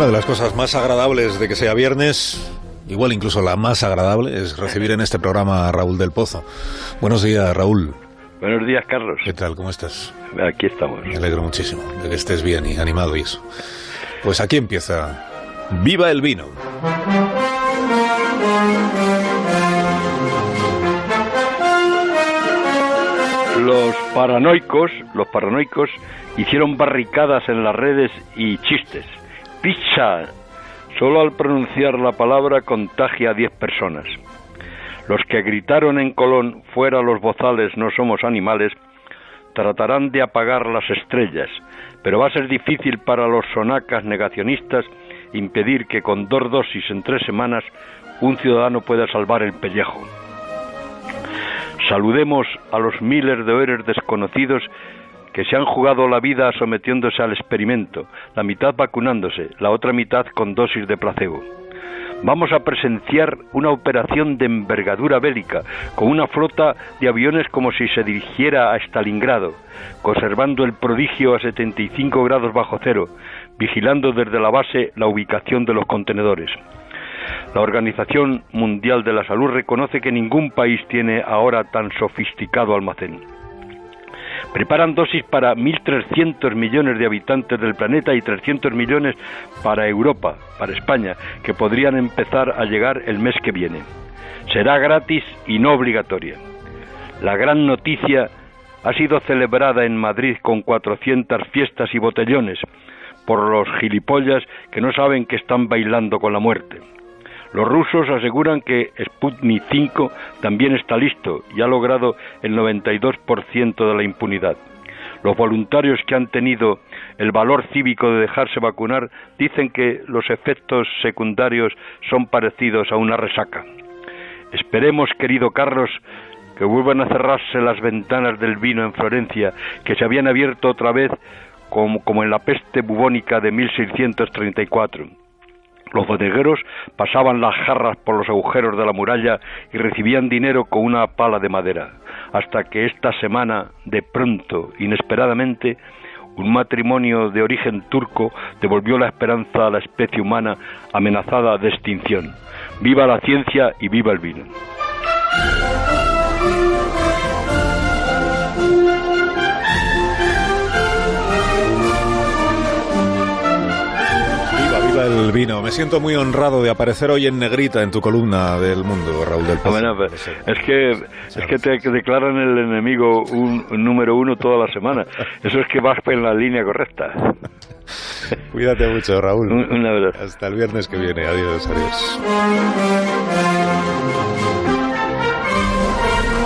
Una de las cosas más agradables de que sea viernes, igual incluso la más agradable, es recibir en este programa a Raúl del Pozo. Buenos días, Raúl. Buenos días, Carlos. ¿Qué tal? ¿Cómo estás? Aquí estamos. Me alegro muchísimo de que estés bien y animado y eso. Pues aquí empieza Viva el vino. Los paranoicos, los paranoicos hicieron barricadas en las redes y chistes. Pizza. Solo al pronunciar la palabra contagia a 10 personas. Los que gritaron en Colón, fuera los bozales, no somos animales, tratarán de apagar las estrellas, pero va a ser difícil para los sonacas negacionistas impedir que con dos dosis en tres semanas un ciudadano pueda salvar el pellejo. Saludemos a los miles de héroes desconocidos que se han jugado la vida sometiéndose al experimento, la mitad vacunándose, la otra mitad con dosis de placebo. Vamos a presenciar una operación de envergadura bélica, con una flota de aviones como si se dirigiera a Stalingrado, conservando el prodigio a 75 grados bajo cero, vigilando desde la base la ubicación de los contenedores. La Organización Mundial de la Salud reconoce que ningún país tiene ahora tan sofisticado almacén. Preparan dosis para 1.300 millones de habitantes del planeta y 300 millones para Europa, para España, que podrían empezar a llegar el mes que viene. Será gratis y no obligatoria. La gran noticia ha sido celebrada en Madrid con 400 fiestas y botellones por los gilipollas que no saben que están bailando con la muerte. Los rusos aseguran que Sputnik 5 también está listo y ha logrado el 92% de la impunidad. Los voluntarios que han tenido el valor cívico de dejarse vacunar dicen que los efectos secundarios son parecidos a una resaca. Esperemos, querido Carlos, que vuelvan a cerrarse las ventanas del vino en Florencia, que se habían abierto otra vez como, como en la peste bubónica de 1634 los bodegueros pasaban las jarras por los agujeros de la muralla y recibían dinero con una pala de madera, hasta que esta semana, de pronto, inesperadamente, un matrimonio de origen turco devolvió la esperanza a la especie humana amenazada de extinción. Viva la ciencia y viva el vino. vino. Me siento muy honrado de aparecer hoy en negrita en tu columna del mundo, Raúl del Pozo. Bueno, pues, es, que, es que te declaran el enemigo un, un número uno toda la semana. Eso es que vas en la línea correcta. Cuídate mucho, Raúl. Un, un. Hasta el viernes que viene. Adiós, adiós.